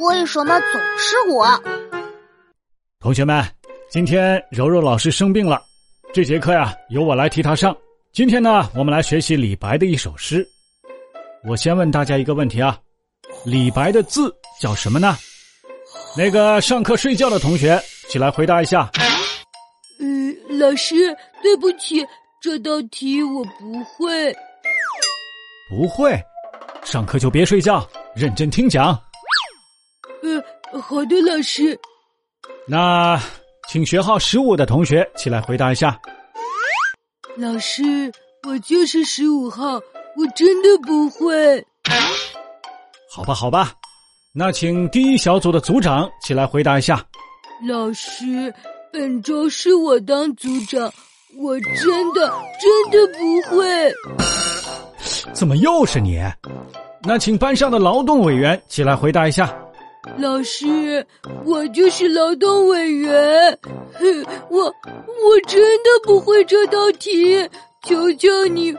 为什么总是我？同学们，今天柔柔老师生病了，这节课呀由我来替她上。今天呢，我们来学习李白的一首诗。我先问大家一个问题啊，李白的字叫什么呢？那个上课睡觉的同学起来回答一下。嗯，老师，对不起，这道题我不会。不会，上课就别睡觉，认真听讲。呃，好的，老师。那，请学号十五的同学起来回答一下。老师，我就是十五号，我真的不会。好吧，好吧，那请第一小组的组长起来回答一下。老师，本周是我当组长，我真的真的不会。怎么又是你？那请班上的劳动委员起来回答一下。老师，我就是劳动委员，哼，我我真的不会这道题，求求你。